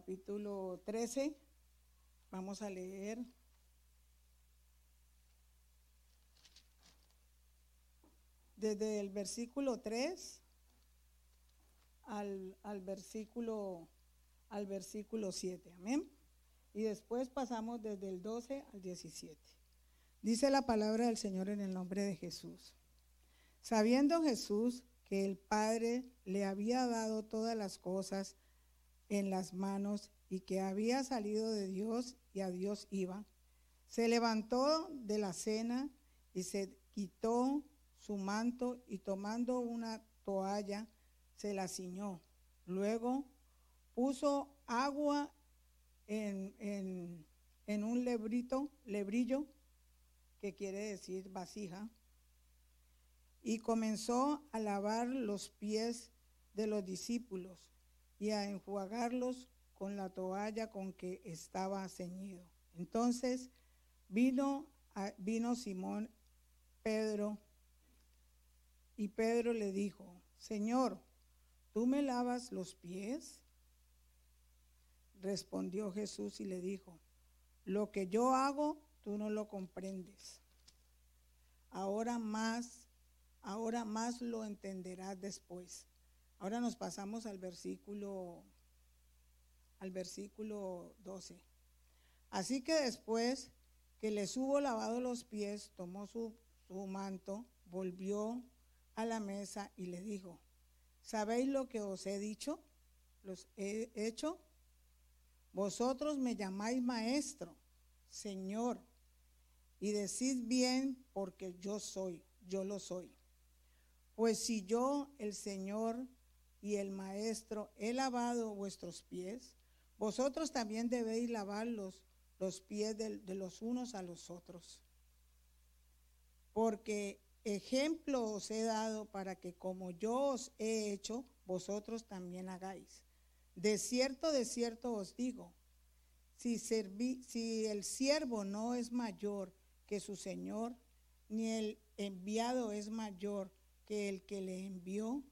capítulo 13. Vamos a leer. Desde el versículo 3 al, al, versículo, al versículo 7. Amén. Y después pasamos desde el 12 al 17. Dice la palabra del Señor en el nombre de Jesús. Sabiendo Jesús que el Padre le había dado todas las cosas en las manos y que había salido de Dios y a Dios iba, se levantó de la cena y se quitó su manto y tomando una toalla se la ciñó. Luego puso agua en, en, en un lebrito, lebrillo, que quiere decir vasija, y comenzó a lavar los pies de los discípulos y a enjuagarlos con la toalla con que estaba ceñido. Entonces vino, vino Simón Pedro y Pedro le dijo, Señor, ¿tú me lavas los pies? Respondió Jesús y le dijo, lo que yo hago, tú no lo comprendes. Ahora más, ahora más lo entenderás después. Ahora nos pasamos al versículo al versículo 12. Así que después que les hubo lavado los pies, tomó su, su manto, volvió a la mesa y le dijo, ¿sabéis lo que os he dicho? ¿Los he hecho? Vosotros me llamáis maestro, Señor, y decid bien porque yo soy, yo lo soy. Pues si yo, el Señor y el Maestro, he lavado vuestros pies, vosotros también debéis lavar los, pies de, los unos a los otros. Porque ejemplo os he dado para que como yo os he hecho, vosotros también hagáis. De cierto, de cierto os digo, si el siervo no es mayor que su Señor, ni el enviado es mayor que el que le envió,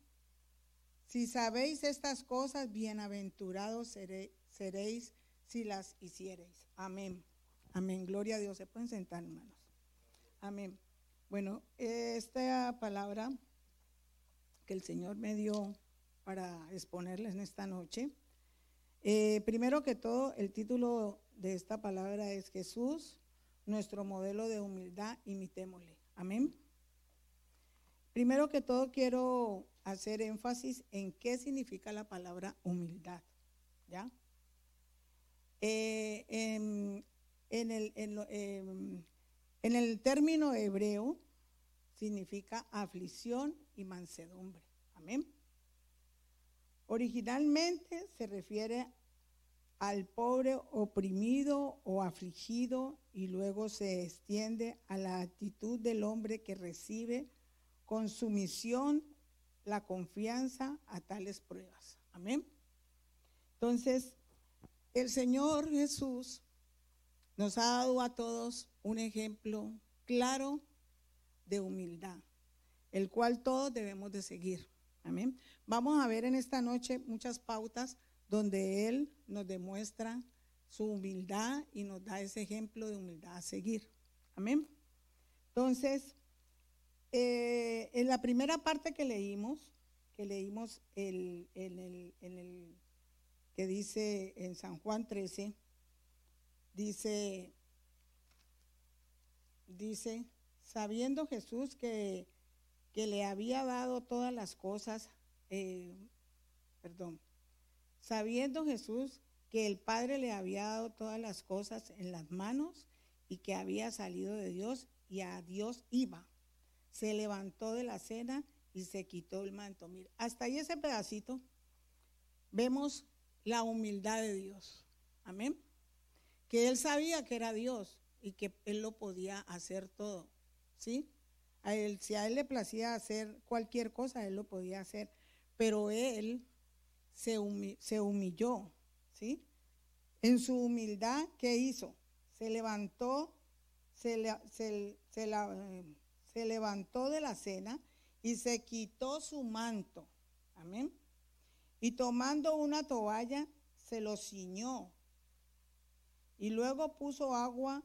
si sabéis estas cosas, bienaventurados seréis si las hiciereis. Amén. Amén. Gloria a Dios. Se pueden sentar, hermanos. Amén. Bueno, esta palabra que el Señor me dio para exponerles en esta noche eh, primero que todo, el título de esta palabra es Jesús, nuestro modelo de humildad, imitémosle. Amén. Primero que todo, quiero hacer énfasis en qué significa la palabra humildad. ¿Ya? Eh, en, el, em, en el término hebreo significa aflicción y mansedumbre. Amén. Originalmente se refiere al pobre oprimido o afligido y luego se extiende a la actitud del hombre que recibe con sumisión la confianza a tales pruebas. Amén. Entonces, el Señor Jesús nos ha dado a todos un ejemplo claro de humildad, el cual todos debemos de seguir. Amén. Vamos a ver en esta noche muchas pautas donde Él nos demuestra su humildad y nos da ese ejemplo de humildad a seguir. Amén. Entonces, eh, en la primera parte que leímos, que leímos el, en, el, el que dice en San Juan 13, dice, dice, sabiendo Jesús que que le había dado todas las cosas, eh, perdón, sabiendo Jesús que el Padre le había dado todas las cosas en las manos y que había salido de Dios y a Dios iba. Se levantó de la cena y se quitó el manto. Mira, hasta ahí ese pedacito vemos la humildad de Dios. Amén. Que él sabía que era Dios y que él lo podía hacer todo. ¿Sí? Si a él le placía hacer cualquier cosa, él lo podía hacer. Pero él se, humilló, ¿sí? En su humildad, ¿qué hizo? Se levantó, se, se levantó de la cena y se quitó su manto. Amén. Y tomando una toalla, se los ciñó y luego puso agua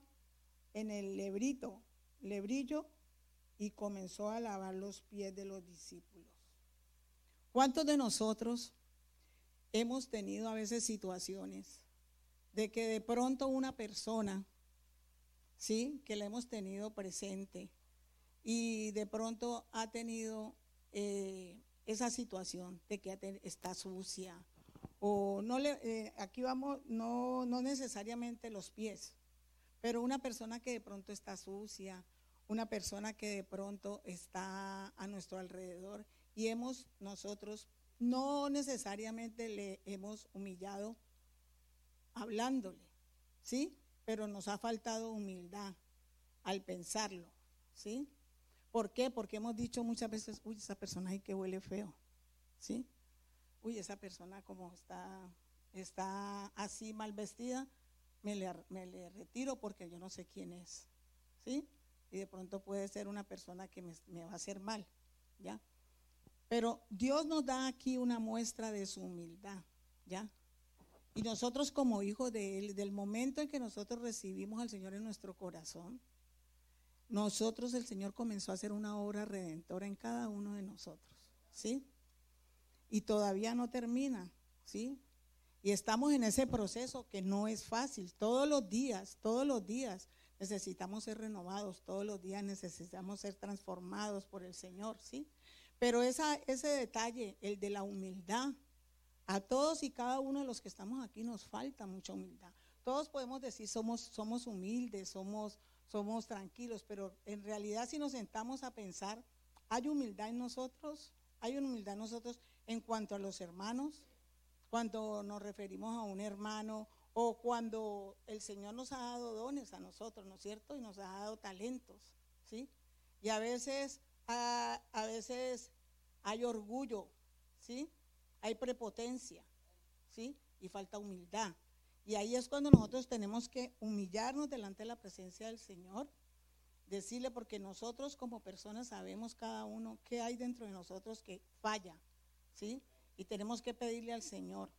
en el lebrito, lebrillo y comenzó a lavar los pies de los discípulos. ¿Cuántos de nosotros hemos tenido a veces situaciones de que de pronto una persona, sí, que la hemos tenido presente y de pronto ha tenido eh, esa situación de que está sucia o no le, eh, aquí vamos, no, no necesariamente los pies, pero una persona que de pronto está sucia, una persona que de pronto está a nuestro alrededor y hemos nosotros no necesariamente le hemos humillado hablándole, ¿sí? Pero nos ha faltado humildad al pensarlo, ¿sí? ¿Por qué? Porque hemos dicho muchas veces, uy, esa persona ahí que huele feo, ¿sí? Uy, esa persona como está, está así mal vestida, me le, me le retiro porque yo no sé quién es, ¿sí? Y de pronto puede ser una persona que me, me va a hacer mal, ¿ya? Pero Dios nos da aquí una muestra de su humildad, ¿ya? Y nosotros como hijos de Él, del momento en que nosotros recibimos al Señor en nuestro corazón, nosotros el Señor comenzó a hacer una obra redentora en cada uno de nosotros, ¿sí? Y todavía no termina, ¿sí? Y estamos en ese proceso que no es fácil. Todos los días, todos los días necesitamos ser renovados, todos los días necesitamos ser transformados por el Señor, ¿sí? Pero esa, ese detalle, el de la humildad, a todos y cada uno de los que estamos aquí nos falta mucha humildad. Todos podemos decir somos, somos humildes, somos somos tranquilos, pero en realidad si nos sentamos a pensar, ¿hay humildad en nosotros? ¿Hay humildad en nosotros en cuanto a los hermanos? Cuando nos referimos a un hermano o cuando el Señor nos ha dado dones a nosotros, ¿no es cierto? Y nos ha dado talentos, ¿sí? Y a veces, a, a veces hay orgullo, ¿sí? Hay prepotencia, ¿sí? Y falta humildad. Y ahí es cuando nosotros tenemos que humillarnos delante de la presencia del Señor, decirle, porque nosotros como personas sabemos cada uno qué hay dentro de nosotros que falla, ¿sí? Y tenemos que pedirle al Señor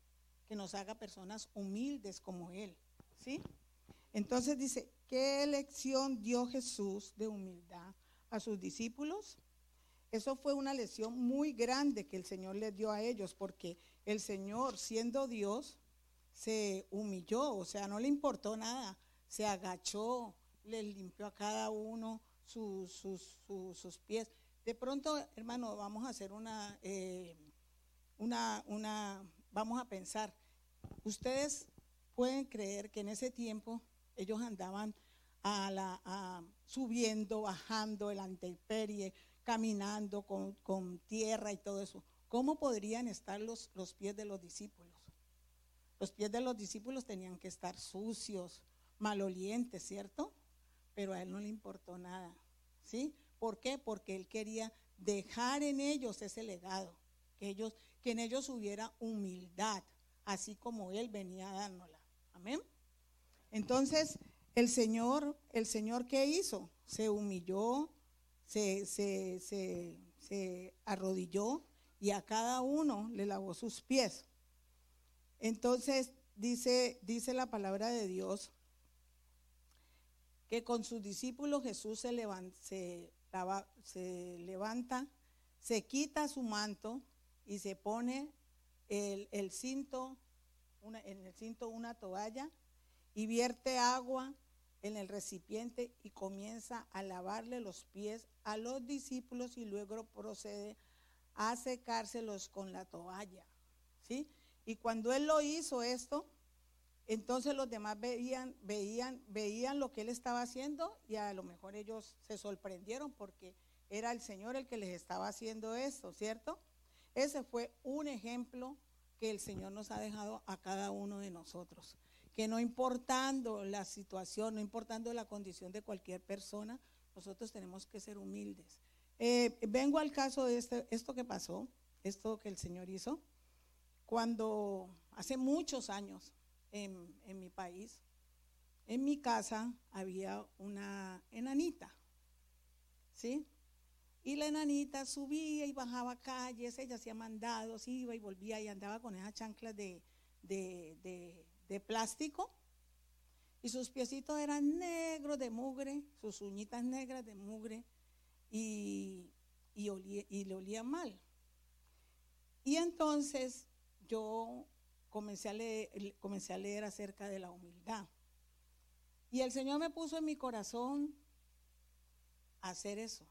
que nos haga personas humildes como Él, ¿sí? Entonces dice, ¿qué elección dio Jesús de humildad a sus discípulos? Eso fue una lección muy grande que el Señor les dio a ellos, porque el Señor, siendo Dios, se humilló, o sea, no le importó nada, se agachó, le limpió a cada uno sus, sus, pies. De pronto, hermano, vamos a hacer una, eh, una, una, vamos a pensar, ustedes pueden creer que en ese tiempo ellos andaban a la, subiendo, bajando el anteperie, caminando con, con, tierra y todo eso. ¿Cómo podrían estar los, los pies de los discípulos? Los pies de los discípulos tenían que estar sucios, malolientes, ¿cierto? Pero a él no le importó nada, ¿sí? ¿Por qué? Porque él quería dejar en ellos ese legado, que, ellos, que en ellos hubiera humildad, así como él venía dándola. Amén. Entonces, el Señor, el Señor, ¿qué hizo? Se humilló, se, se, se arrodilló y a cada uno le lavó sus pies. Entonces dice, dice la palabra de Dios que con sus discípulos Jesús se levanta, se, levanta, se quita su manto y se pone el, cinto, en el cinto una toalla y vierte agua en el recipiente y comienza a lavarle los pies a los discípulos y luego procede a secárselos con la toalla. ¿Sí? Y cuando él lo hizo esto, entonces los demás veían, veían, veían lo que él estaba haciendo y a lo mejor ellos se sorprendieron porque era el Señor el que les estaba haciendo esto, ¿cierto? Ese fue un ejemplo que el Señor nos ha dejado a cada uno de nosotros. Que no importando la situación, no importando la condición de cualquier persona, nosotros tenemos que ser humildes. Eh, vengo al caso de este, esto que pasó, esto que el Señor hizo cuando hace muchos años en, mi país, en mi casa había una enanita, ¿sí? Y la enanita subía y bajaba calles, ella hacía mandados, iba y volvía y andaba con esas chanclas de, de plástico y sus piecitos eran negros de mugre, sus uñitas negras de mugre y, y, le olía mal. Y entonces yo comencé a, leer, comencé a leer acerca de la humildad. Y el Señor me puso en mi corazón hacer eso.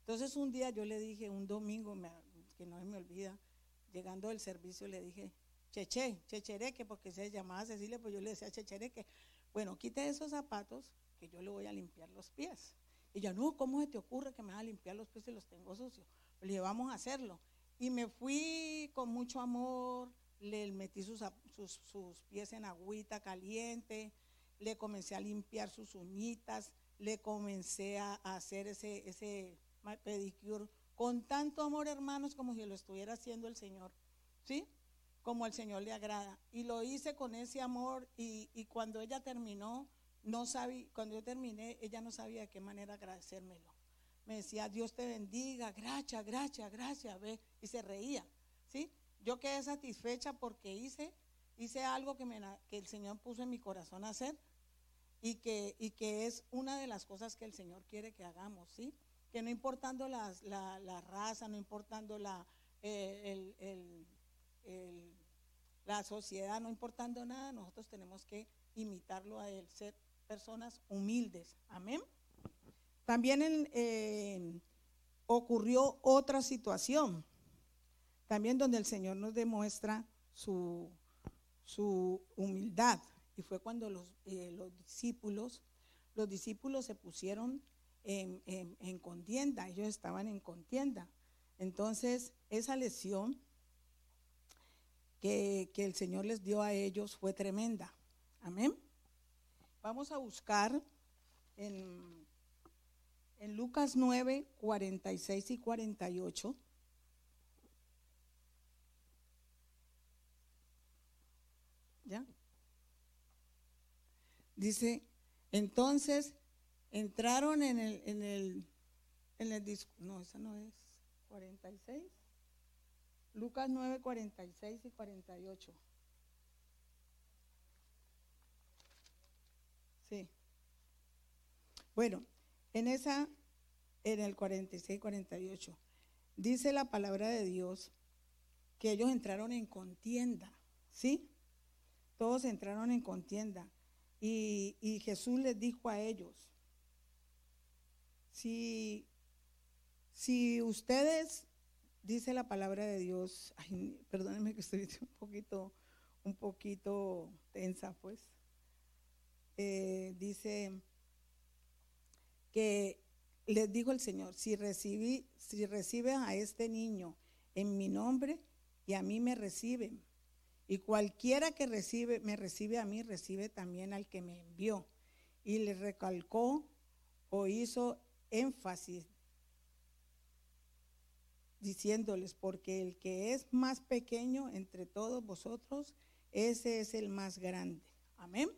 Entonces un día yo le dije, un domingo, que no se me olvida, llegando del servicio le dije, Cheche, Chechereque, porque se llamaba Cecilia, pues yo le decía Chechereque. Bueno, quite esos zapatos que yo le voy a limpiar los pies. Y yo, no, ¿cómo se te ocurre que me vas a limpiar los pies si los tengo sucios? Le dije, vamos a hacerlo. Y me fui con mucho amor, le metí sus, sus, pies en agüita caliente, le comencé a limpiar sus uñitas, le comencé a, hacer ese, ese pedicure con tanto amor, hermanos, como si lo estuviera haciendo el Señor. ¿Sí? Como el Señor le agrada. Y lo hice con ese amor y, y cuando ella terminó, no sabía, cuando yo terminé, ella no sabía de qué manera agradecérmelo. Me decía, Dios te bendiga, gracias, gracias, gracias, ve, y se reía, ¿sí? Yo quedé satisfecha porque hice, hice algo que, me, que el Señor puso en mi corazón hacer y que, y que es una de las cosas que el Señor quiere que hagamos, ¿sí? Que no importando la, raza, no importando la, eh, la sociedad, no importando nada, nosotros tenemos que imitarlo a Él, ser personas humildes. Amén. También ocurrió otra situación, también donde el Señor nos demuestra su, su humildad. Y fue cuando los, eh, los, discípulos, los discípulos se pusieron en, en, contienda, ellos estaban en contienda. Entonces, esa lesión que, que el Señor les dio a ellos fue tremenda. Amén. Vamos a buscar en, en Lucas 9, 46 y 48. ¿Ya? Dice, entonces entraron en el, en el, en el no, esa no es 46. Lucas 9, 46 y 48. Sí. Bueno, en esa, en el 46, 48, dice la palabra de Dios que ellos entraron en contienda, ¿sí? Todos entraron en contienda. Y, Jesús les dijo a ellos, si, si ustedes, dice la palabra de Dios, perdónenme que estoy un poquito, un poquito tensa, pues. Eh, dice que les dijo el Señor, si, recibí, si reciben a este niño en mi nombre y a mí me reciben, y cualquiera que recibe, me recibe a mí, recibe también al que me envió. Y le recalcó o hizo énfasis diciéndoles, porque el que es más pequeño entre todos vosotros, ese es el más grande. Amén.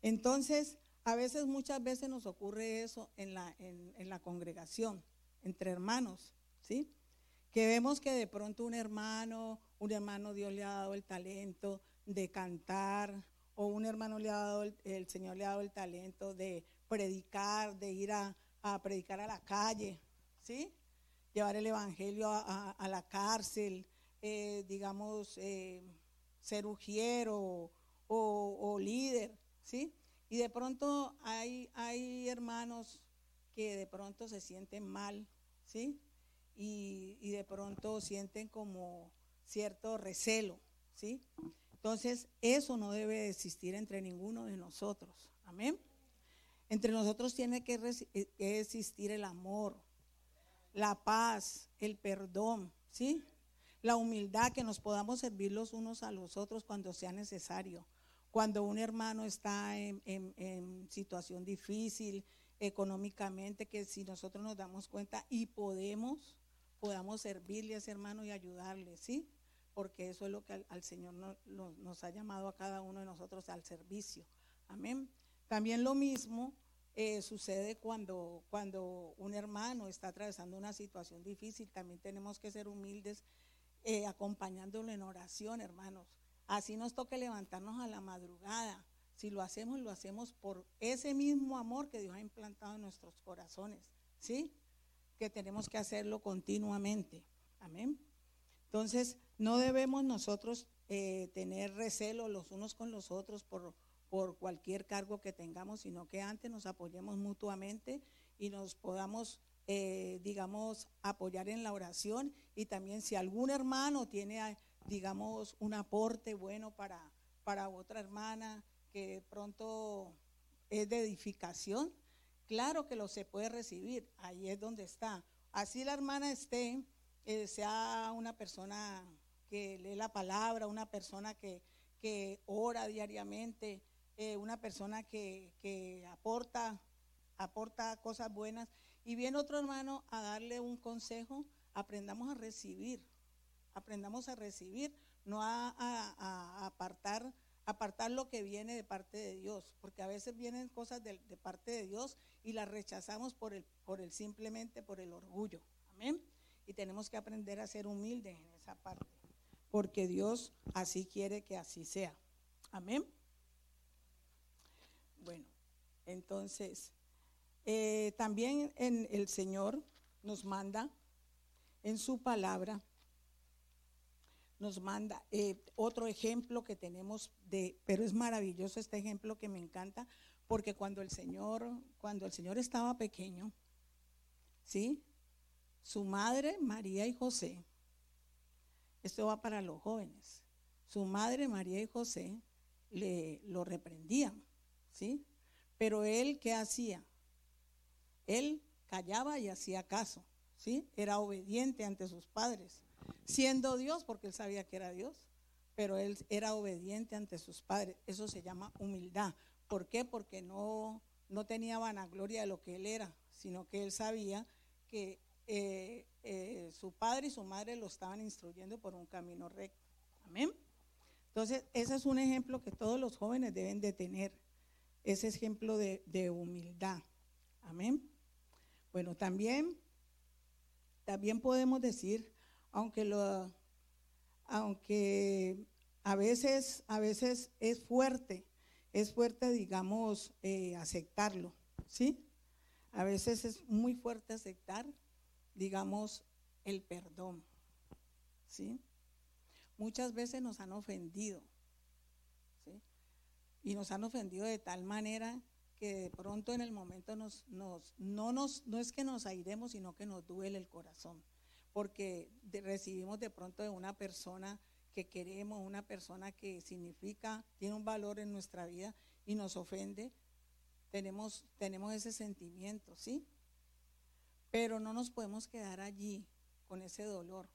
Entonces, a veces, muchas veces nos ocurre eso en la, en, la congregación, entre hermanos, ¿sí? Que vemos que de pronto un hermano, un hermano Dios le ha dado el talento de cantar, o un hermano le ha dado, el, Señor le ha dado el talento de predicar, de ir a, predicar a la calle, ¿sí? Llevar el Evangelio a, la cárcel, eh, digamos, eh, ser ujiero o, o líder, ¿sí? Y de pronto hay, hay hermanos que de pronto se sienten mal, ¿sí? Y, y de pronto sienten como cierto recelo, ¿sí? Entonces, eso no debe existir entre ninguno de nosotros. Amén. Entre nosotros tiene que eh, existir el amor, la paz, el perdón, ¿sí? La humildad, que nos podamos servir los unos a los otros cuando sea necesario cuando un hermano está en, situación difícil económicamente, que si nosotros nos damos cuenta y podemos, podamos servirle a ese hermano y ayudarle, ¿sí? Porque eso es lo que al, Señor nos ha llamado a cada uno de nosotros al servicio. Amén. También lo mismo eh, sucede cuando, cuando un hermano está atravesando una situación difícil. También tenemos que ser humildes eh, acompañándolo en oración, hermanos Así nos toca levantarnos a la madrugada. Si lo hacemos, lo hacemos por ese mismo amor que Dios ha implantado en nuestros corazones. ¿Sí? Que tenemos que hacerlo continuamente. Amén. Entonces, no debemos nosotros eh, tener recelo los unos con los otros por, por cualquier cargo que tengamos, sino que antes nos apoyemos mutuamente y nos podamos, eh, digamos, apoyar en la oración. Y también si algún hermano tiene, digamos, un aporte bueno para, para otra hermana que pronto es de edificación, claro que lo se puede recibir, ahí es donde está. Así la hermana esté, eh, sea una persona que lee la palabra, una persona que, ora diariamente, eh, una persona que, aporta, aporta cosas buenas. Y viene otro hermano a darle un consejo, aprendamos a recibir, aprendamos a recibir, no a, apartar, apartar lo que viene de parte de Dios, porque a veces vienen cosas de, de parte de Dios y las rechazamos por el, por el simplemente por el orgullo. Amén. Y tenemos que aprender a ser humildes en esa parte porque Dios así quiere que así sea. Amén. Bueno, entonces, eh, también en el Señor nos manda en su palabra, nos manda eh, otro ejemplo que tenemos de, pero es maravilloso este ejemplo que me encanta, porque cuando el Señor, cuando el Señor estaba pequeño, ¿sí? Su madre, María y José, esto va para los jóvenes. Su madre, María y José, le lo reprendían, ¿sí? Pero él, ¿qué hacía? Él callaba y hacía caso, ¿sí? Era obediente ante sus padres, siendo Dios, porque él sabía que era Dios, pero él era obediente ante sus padres. Eso se llama humildad. ¿Por qué? Porque no, no tenía vanagloria de lo que él era, sino que él sabía que eh, eh, su padre y su madre lo estaban instruyendo por un camino recto. Amén. Entonces, ese es un ejemplo que todos los jóvenes deben de tener, ese ejemplo de, humildad. Amén. Bueno, también, también podemos decir, aunque lo, aunque a veces, a veces es fuerte, es fuerte, digamos, eh, aceptarlo, ¿sí? A veces es muy fuerte aceptar digamos, el perdón. ¿Sí? Muchas veces nos han ofendido. ¿sí? Y nos han ofendido de tal manera que de pronto en el momento nos, nos, no, nos, no es que nos airemos, sino que nos duele el corazón. Porque recibimos de pronto de una persona que queremos, una persona que significa, tiene un valor en nuestra vida y nos ofende, tenemos, tenemos ese sentimiento, ¿sí? Pero no nos podemos quedar allí con ese dolor,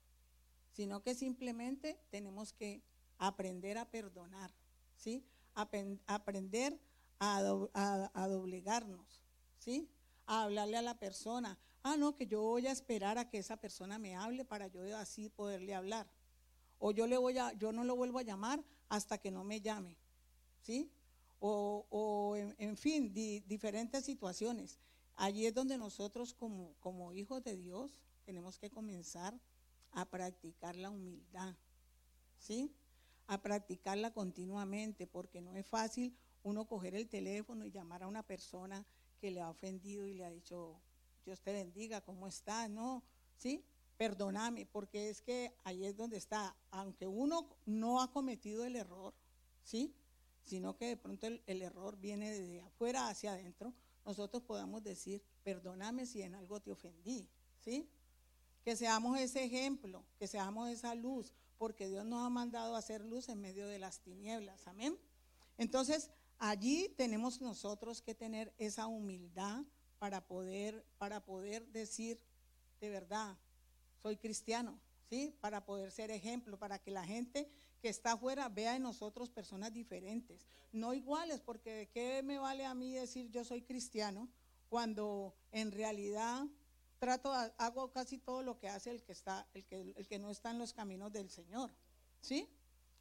sino que simplemente tenemos que aprender a perdonar, ¿sí? aprender a, doblegarnos, ¿sí? A hablarle a la persona. Ah, no, que yo voy a esperar a que esa persona me hable para yo así poderle hablar. O yo, le voy a, yo no lo vuelvo a llamar hasta que no me llame, ¿sí? O, en, fin, diferentes situaciones. Allí es donde nosotros como, hijos de Dios tenemos que comenzar a practicar la humildad, ¿sí? A practicarla continuamente, porque no es fácil uno coger el teléfono y llamar a una persona que le ha ofendido y le ha dicho, Dios te bendiga, ¿cómo estás? No, ¿sí? Perdóname, porque es que ahí es donde está, aunque uno no ha cometido el error, ¿sí? Sino que de pronto el, el error viene de afuera hacia adentro, nosotros podamos decir, perdóname si en algo te ofendí, ¿sí? Que seamos ese ejemplo, que seamos esa luz, porque Dios nos ha mandado a hacer luz en medio de las tinieblas, amén. Entonces, allí tenemos nosotros que tener esa humildad para poder, para poder decir, de verdad, soy cristiano, ¿sí? Para poder ser ejemplo, para que la gente que está afuera vea en nosotros personas diferentes, no iguales, porque ¿de qué me vale a mí decir yo soy cristiano cuando en realidad trato, hago casi todo lo que hace el que, está, el que, el que no está en los caminos del Señor? ¿Sí?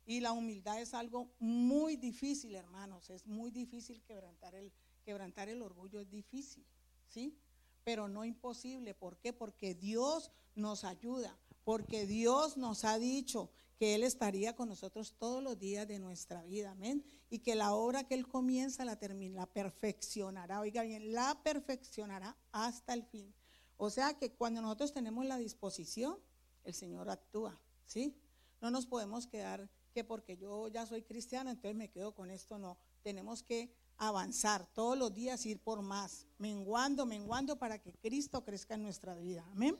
Y la humildad es algo muy difícil, hermanos, es muy difícil quebrantar el, quebrantar el orgullo, es difícil, ¿sí? Pero no imposible, ¿por qué? Porque Dios nos ayuda, porque Dios nos ha dicho que Él estaría con nosotros todos los días de nuestra vida, amén. Y que la obra que Él comienza la termina, la perfeccionará, oiga bien, la perfeccionará hasta el fin. O sea que cuando nosotros tenemos la disposición, el Señor actúa, ¿sí? No nos podemos quedar que porque yo ya soy cristiana, entonces me quedo con esto, no. Tenemos que avanzar todos los días, ir por más, menguando, menguando para que Cristo crezca en nuestra vida. Amén.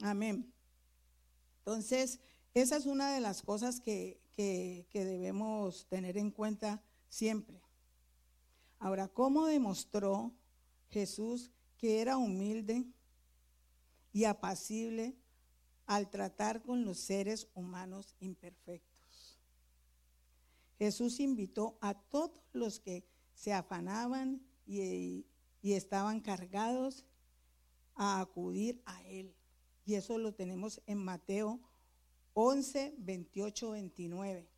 Amén. Entonces, esa es una de las cosas que, que, debemos tener en cuenta siempre. Ahora, ¿cómo demostró Jesús que era humilde y apacible al tratar con los seres humanos imperfectos? Jesús invitó a todos los que se afanaban y, y estaban cargados a acudir a Él. Y eso lo tenemos en Mateo 11, 28, 29.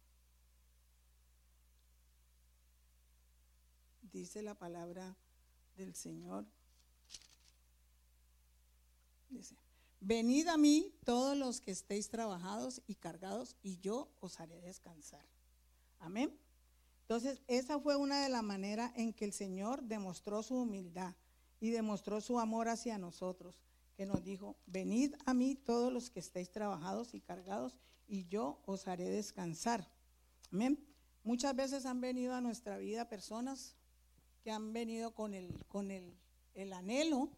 Dice la palabra del Señor. Dice, venid a mí todos los que estéis trabajados y cargados, y yo os haré descansar. Amén. Entonces, esa fue una de las maneras en que el Señor demostró su humildad y demostró su amor hacia nosotros que nos dijo, venid a mí todos los que estéis trabajados y cargados, y yo os haré descansar. Amén. Muchas veces han venido a nuestra vida personas que han venido con el, con el, anhelo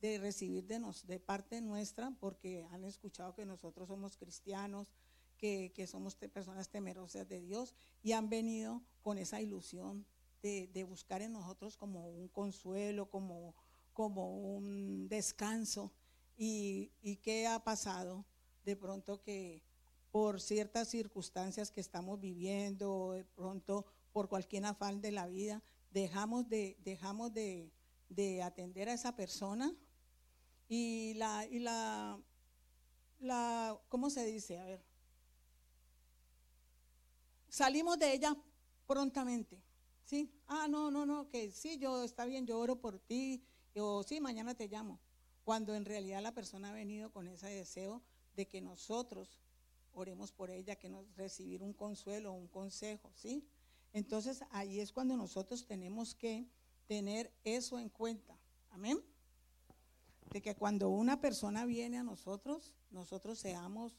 de recibir de, nos, de parte nuestra, porque han escuchado que nosotros somos cristianos, que, somos personas temerosas de Dios, y han venido con esa ilusión de, de buscar en nosotros como un consuelo, como como un descanso. ¿Y, qué ha pasado? De pronto que por ciertas circunstancias que estamos viviendo, de pronto por cualquier afán de la vida, dejamos de, dejamos de, atender a esa persona y la, y la, la, ¿cómo se dice? A ver, salimos de ella prontamente, ¿sí? Ah, no, no, no, que sí, yo, está bien, yo oro por ti, o sí, mañana te llamo. Cuando en realidad la persona ha venido con ese deseo de que nosotros oremos por ella, que nos recibir un consuelo, un consejo, ¿sí? Entonces ahí es cuando nosotros tenemos que tener eso en cuenta. Amén. De que cuando una persona viene a nosotros, nosotros seamos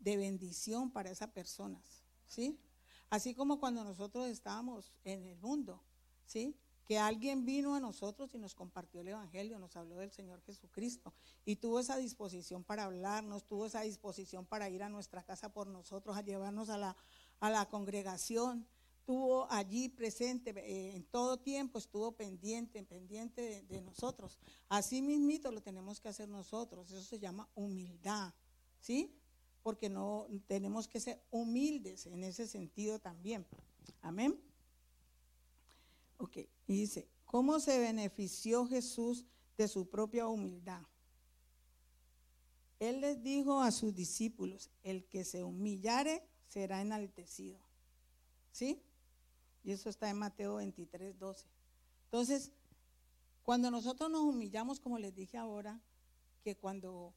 de bendición para esas personas, ¿sí? Así como cuando nosotros estábamos en el mundo, ¿sí? Que alguien vino a nosotros y nos compartió el Evangelio, nos habló del Señor Jesucristo y tuvo esa disposición para hablarnos, tuvo esa disposición para ir a nuestra casa por nosotros, a llevarnos a la, a la congregación, tuvo allí presente eh, en todo tiempo, estuvo pendiente, pendiente de, de, nosotros. Así mismito lo tenemos que hacer nosotros, eso se llama humildad, ¿sí? Porque no tenemos que ser humildes en ese sentido también. Amén. Ok, y dice, ¿cómo se benefició Jesús de su propia humildad? Él les dijo a sus discípulos, el que se humillare será enaltecido. ¿Sí? Y eso está en Mateo 23, 12. Entonces, cuando nosotros nos humillamos, como les dije ahora, que cuando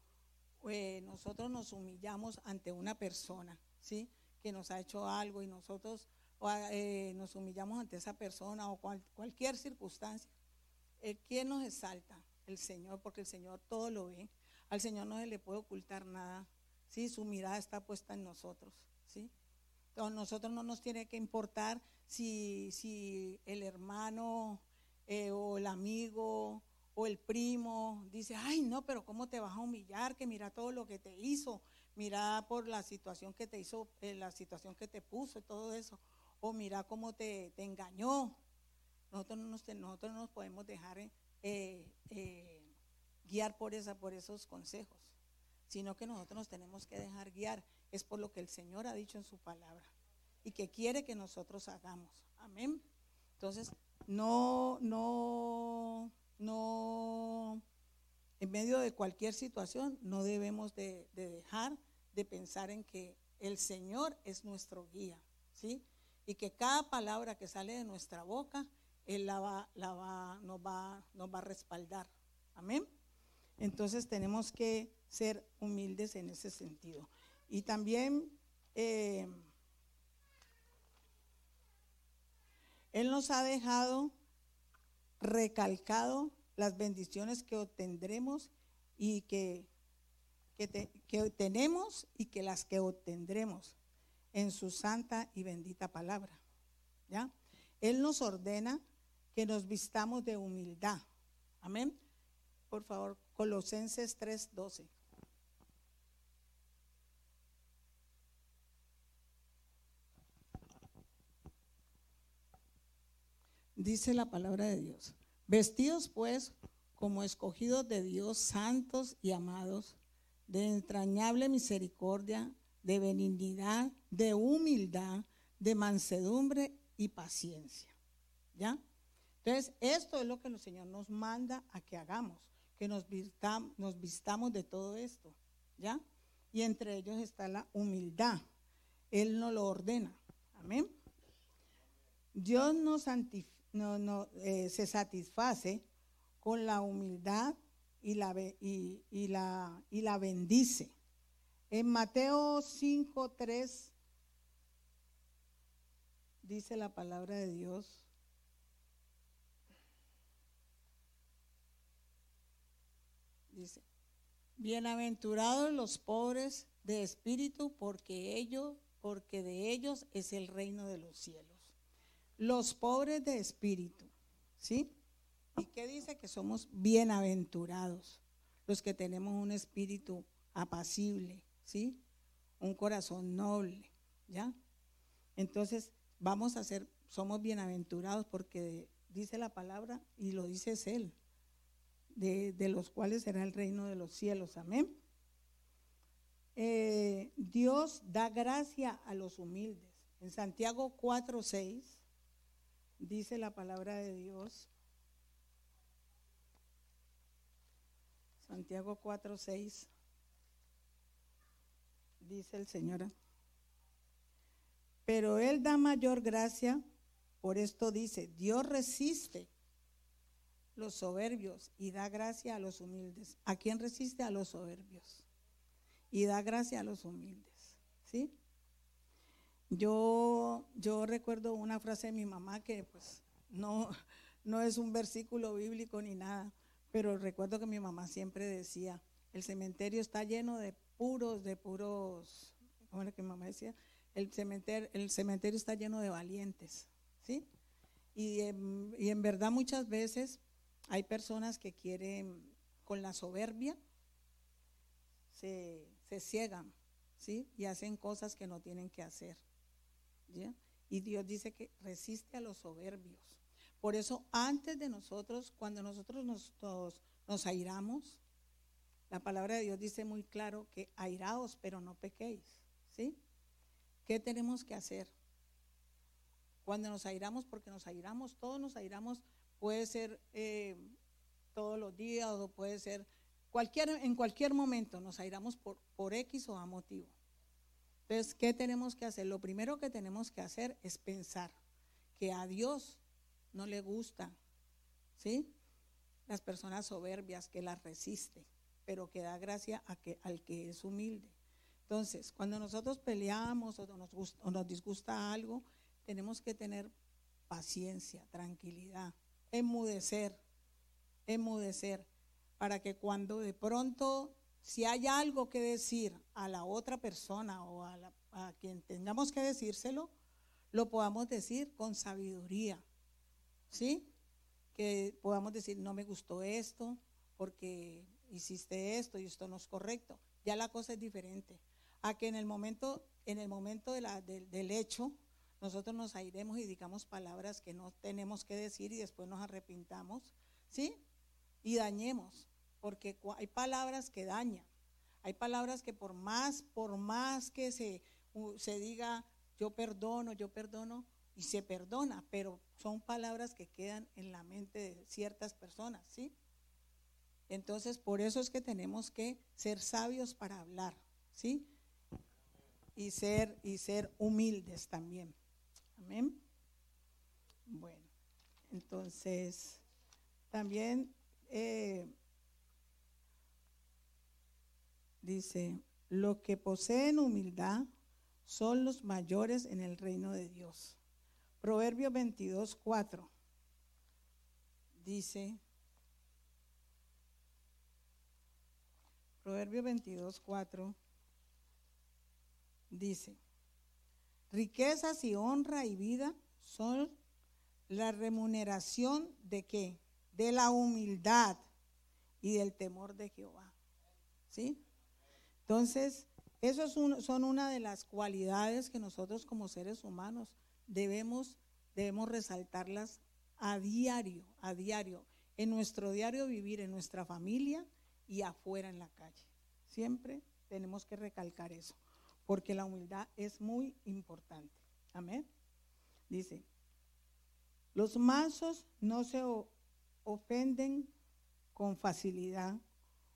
eh, nosotros nos humillamos ante una persona, ¿sí? Que nos ha hecho algo y nosotros o, eh, nos humillamos ante esa persona o cualquier circunstancia, eh, ¿quién nos exalta? El Señor, porque el Señor todo lo ve. Al Señor no se le puede ocultar nada. ¿sí? Su mirada está puesta en nosotros. ¿sí? Entonces, nosotros no nos tiene que importar si, si el hermano eh, o el amigo o el primo dice, ay no, pero ¿cómo te vas a humillar? Que mira todo lo que te hizo, mira por la situación que te hizo, la situación que te puso, todo eso o mira cómo te, engañó. Nosotros no nos, nosotros no nos podemos dejar eh, eh, guiar por, esa, por esos consejos, sino que nosotros nos tenemos que dejar guiar. Es por lo que el Señor ha dicho en su palabra y que quiere que nosotros hagamos. Amén. Entonces, no, no, no, en medio de cualquier situación, no debemos de, de dejar de pensar en que el Señor es nuestro guía, ¿sí? Y que cada palabra que sale de nuestra boca, Él la va, la va, nos, va, nos va a respaldar. Amén. Entonces tenemos que ser humildes en ese sentido. Y también eh, Él nos ha dejado recalcado las bendiciones que obtendremos y que, que, tenemos y que las que obtendremos en su santa y bendita palabra. ¿Ya? Él nos ordena que nos vistamos de humildad. Amén. Por favor, Colosenses 3:12. Dice la palabra de Dios. Vestidos pues como escogidos de Dios, santos y amados, de entrañable misericordia, de benignidad, de humildad, de mansedumbre y paciencia. ¿Ya? Entonces, esto es lo que el Señor nos manda a que hagamos, que nos vistamos, de todo esto. ¿Ya? Y entre ellos está la humildad. Él nos lo ordena. Amén. Dios no, eh, se satisface con la humildad y la, y, la, y la bendice. En Mateo 5, 3 dice la palabra de Dios. Dice, bienaventurados los pobres de espíritu, porque ellos, porque de ellos es el reino de los cielos. Los pobres de espíritu, ¿sí? ¿Y qué dice? Que somos bienaventurados, los que tenemos un espíritu apacible, ¿sí? Un corazón noble, ¿ya? Entonces, vamos a ser, somos bienaventurados porque dice la palabra y lo dice Él, de, los cuales será el reino de los cielos, amén. Eh, Dios da gracia a los humildes. En Santiago 4, 6 dice la palabra de Dios. Santiago 4, 6. Dice el Señor. Pero Él da mayor gracia, por esto dice, Dios resiste los soberbios y da gracia a los humildes. ¿A quién resiste? A los soberbios. Y da gracia a los humildes. ¿Sí? Yo, yo recuerdo una frase de mi mamá que pues no, no es un versículo bíblico ni nada, pero recuerdo que mi mamá siempre decía, el cementerio está lleno de puros, de puros, ¿cómo era que mi mamá decía? El cementerio, el cementerio está lleno de valientes, ¿sí? Y, en verdad muchas veces hay personas que quieren, con la soberbia, se, se ciegan, ¿sí? Y hacen cosas que no tienen que hacer. Y Dios dice que resiste a los soberbios. Por eso, antes de nosotros, cuando nosotros nos, nos airamos, la palabra de Dios dice muy claro que airaos, pero no pequéis. ¿Sí? ¿Qué tenemos que hacer? Cuando nos airamos, porque nos airamos, todos nos airamos, puede ser eh, todos los días o puede ser cualquier, en cualquier momento, nos airamos por, por X o A motivo. Entonces, ¿qué tenemos que hacer? Lo primero que tenemos que hacer es pensar que a Dios no le gusta, ¿sí? Las personas soberbias que las resisten, pero que da gracia a que, al que es humilde. Entonces, cuando nosotros peleamos o nos, o nos disgusta algo, tenemos que tener paciencia, tranquilidad, enmudecer, enmudecer, para que cuando de pronto si hay algo que decir a la otra persona o a, quien tengamos que decírselo, lo podamos decir con sabiduría. ¿Sí? Que podamos decir, no me gustó esto porque hiciste esto y esto no es correcto. Ya la cosa es diferente. A que en el momento, en el momento del hecho, nosotros nos airemos y digamos palabras que no tenemos que decir y después nos arrepintamos, ¿sí? Y dañemos porque hay palabras que dañan. Hay palabras que por más, por más que se, se diga yo perdono, yo perdono, y se perdona, pero son palabras que quedan en la mente de ciertas personas, ¿sí? Entonces, por eso es que tenemos que ser sabios para hablar, ¿sí? Y ser, y ser humildes también. Amén. Bueno, entonces, también eh, dice, los que poseen humildad son los mayores en el reino de Dios. Proverbio 22, 4 dice, Proverbio 22, 4 dice, riquezas y honra y vida son la remuneración de qué? De la humildad y del temor de Jehová. ¿Sí? Entonces, eso son una de las cualidades que nosotros como seres humanos debemos, debemos resaltarlas a diario, a diario, en nuestro diario vivir, en nuestra familia y afuera en la calle. Siempre tenemos que recalcar eso, porque la humildad es muy importante. Amén. Dice, los mansos no se ofenden con facilidad,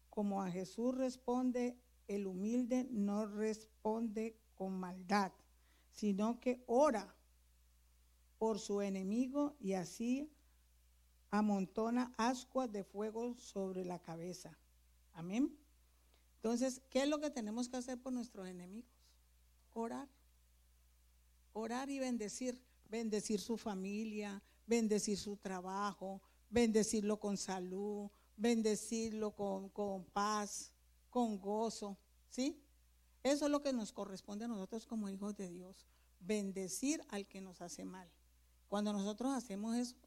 como a Jesús responde, el humilde no responde con maldad, sino que ora por su enemigo y así amontona ascuas de fuego sobre la cabeza. Amén. Entonces, ¿qué es lo que tenemos que hacer por nuestros enemigos? Orar. Orar y bendecir. Bendecir su familia, bendecir su trabajo, bendecirlo con salud, bendecirlo con, con paz, con gozo. ¿Sí? Eso es lo que nos corresponde a nosotros como hijos de Dios. Bendecir al que nos hace mal. Cuando nosotros hacemos eso,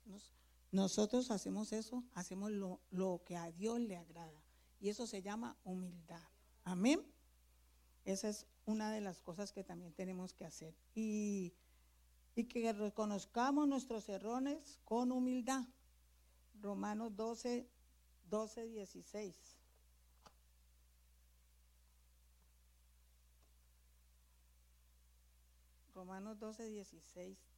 nosotros hacemos eso, hacemos lo, lo que a Dios le agrada. Y eso se llama humildad. Amén. Esa es una de las cosas que también tenemos que hacer. Y, y que reconozcamos nuestros errores con humildad. Romanos 12, 12, 16. Romanos 12, 16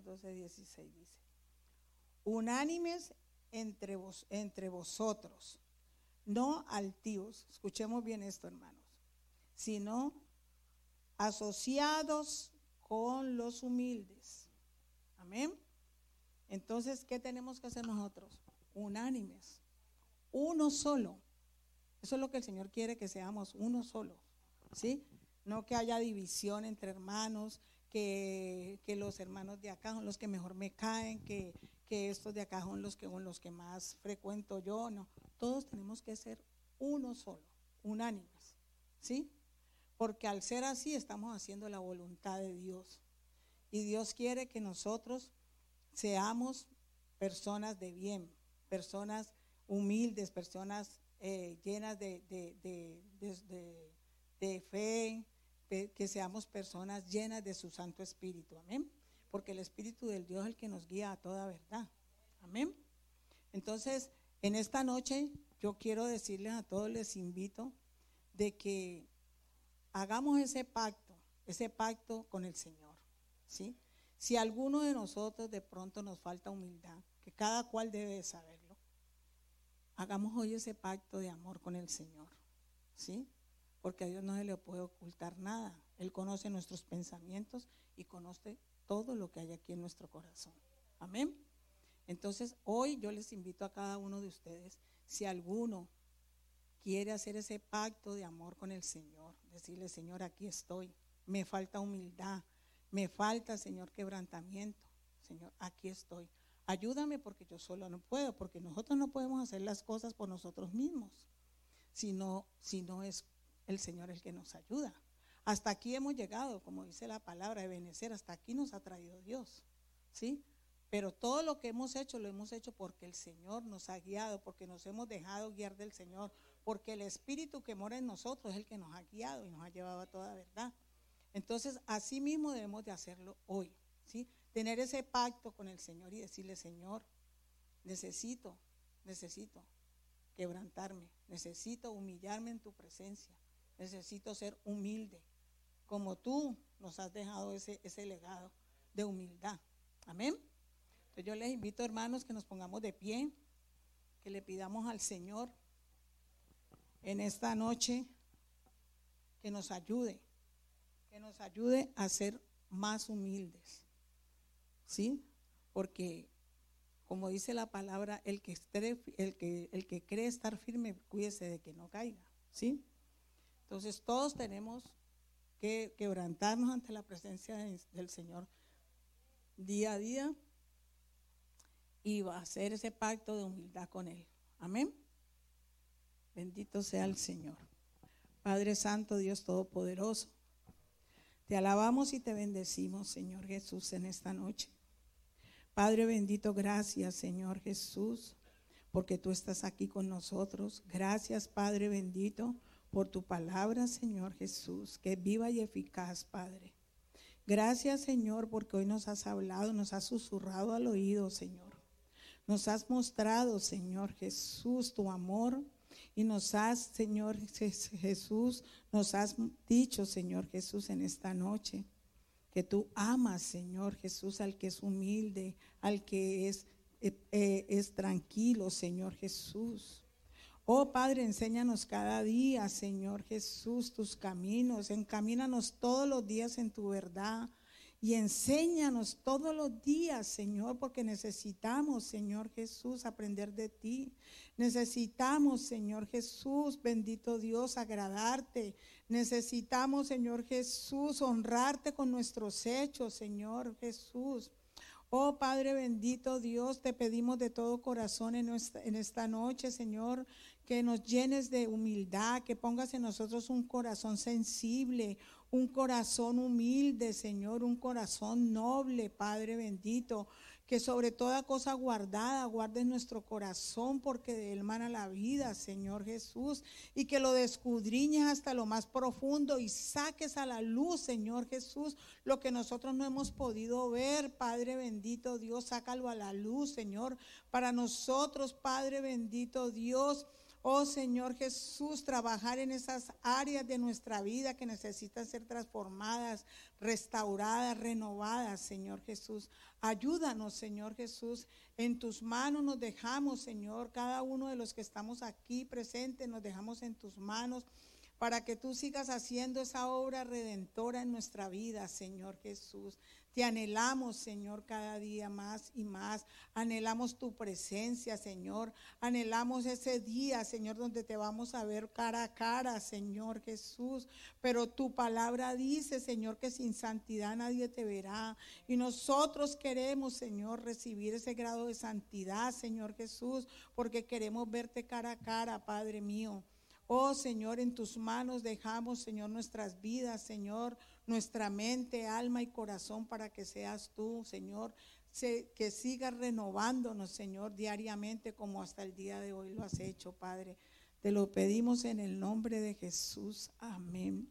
Romanos 12, 16 dice, unánimes entre, vos, entre vosotros, no altivos, escuchemos bien esto hermanos, sino asociados con los humildes. Amén. Entonces, ¿qué tenemos que hacer nosotros? Unánimes, uno solo. Eso es lo que el Señor quiere que seamos, uno solo. ¿Sí? No que haya división entre hermanos, que, los hermanos de acá son los que mejor me caen, que, estos de acá son los que, son los que más frecuento yo. No, todos tenemos que ser uno solo, unánimes, ¿sí? Porque al ser así estamos haciendo la voluntad de Dios. Y Dios quiere que nosotros seamos personas de bien, personas humildes, personas eh, llenas de, de fe, que seamos personas llenas de su Santo Espíritu. Amén. Porque el Espíritu del Dios es el que nos guía a toda verdad. Amén. Entonces, en esta noche yo quiero decirles a todos, les invito de que hagamos ese pacto, ese pacto con el Señor. ¿sí? Si alguno de nosotros de pronto nos falta humildad, que cada cual debe saberlo, hagamos hoy ese pacto de amor con el Señor. ¿sí? Porque a Dios no se le puede ocultar nada. Él conoce nuestros pensamientos y conoce todo lo que hay aquí en nuestro corazón. Amén. Entonces, hoy yo les invito a cada uno de ustedes, si alguno quiere hacer ese pacto de amor con el Señor, decirle, Señor, aquí estoy, me falta humildad, me falta, Señor, quebrantamiento. Señor, aquí estoy. Ayúdame porque yo solo no puedo, porque nosotros no podemos hacer las cosas por nosotros mismos, sino, si no es el Señor el que nos ayuda. Hasta aquí hemos llegado, como dice la palabra de Benecer, hasta aquí nos ha traído Dios. ¿Sí? Pero todo lo que hemos hecho lo hemos hecho porque el Señor nos ha guiado, porque nos hemos dejado guiar del Señor, porque el Espíritu que mora en nosotros es el que nos ha guiado y nos ha llevado a toda verdad. Entonces, así mismo debemos de hacerlo hoy, ¿sí? Tener ese pacto con el Señor y decirle, Señor, necesito, necesito quebrantarme, necesito humillarme en tu presencia, necesito ser humilde, como tú nos has dejado ese, ese legado de humildad. Amén. Entonces yo les invito, hermanos, que nos pongamos de pie, que le pidamos al Señor en esta noche que nos ayude, que nos ayude a ser más humildes. ¿Sí? Porque como dice la palabra, el que, el que, el que cree estar firme, cuídese de que no caiga. ¿Sí? Entonces todos tenemos que quebrantarnos ante la presencia del Señor día a día y hacer ese pacto de humildad con Él. Amén. Bendito sea el Señor. Padre Santo, Dios Todopoderoso, te alabamos y te bendecimos, Señor Jesús, en esta noche. Padre bendito, gracias, Señor Jesús, porque tú estás aquí con nosotros. Gracias, Padre bendito, por tu palabra, Señor Jesús, que es viva y eficaz, Padre. Gracias, Señor, porque hoy nos has hablado, nos has susurrado al oído, Señor. Nos has mostrado, Señor Jesús, tu amor y nos has, Señor Jesús, nos has dicho, Señor Jesús, en esta noche, que tú amas, Señor Jesús, al que es humilde, al que es, eh, eh, es tranquilo, Señor Jesús. Oh Padre, enséñanos cada día, Señor Jesús, tus caminos. Encamínanos todos los días en tu verdad. Y enséñanos todos los días, Señor, porque necesitamos, Señor Jesús, aprender de ti. Necesitamos, Señor Jesús, bendito Dios, agradarte. Necesitamos, Señor Jesús, honrarte con nuestros hechos, Señor Jesús. Oh Padre bendito Dios, te pedimos de todo corazón en, esta noche, Señor, que nos llenes de humildad, que pongas en nosotros un corazón sensible, un corazón humilde, Señor, un corazón noble, Padre bendito, que sobre toda cosa guardada guardes nuestro corazón, porque de él mana la vida, Señor Jesús, y que lo descudriñes hasta lo más profundo y saques a la luz, Señor Jesús, lo que nosotros no hemos podido ver, Padre bendito Dios, sácalo a la luz, Señor, para nosotros, Padre bendito Dios Oh Señor Jesús, trabajar en esas áreas de nuestra vida que necesitan ser transformadas, restauradas, renovadas, Señor Jesús. Ayúdanos, Señor Jesús. En tus manos nos dejamos, Señor. Cada uno de los que estamos aquí presentes nos dejamos en tus manos para que tú sigas haciendo esa obra redentora en nuestra vida, Señor Jesús. Anhelamos, Señor, cada día más y más. Anhelamos tu presencia, Señor. Anhelamos ese día, Señor, donde te vamos a ver cara a cara, Señor Jesús. Pero tu palabra dice, Señor, que sin santidad nadie te verá. Y nosotros queremos, Señor, recibir ese grado de santidad, Señor Jesús, porque queremos verte cara a cara, Padre mío. Oh Señor, en tus manos dejamos, Señor, nuestras vidas, Señor, nuestra mente, alma y corazón para que seas tú, Señor, que sigas renovándonos, Señor, diariamente como hasta el día de hoy lo has hecho, Padre. Te lo pedimos en el nombre de Jesús. Amén.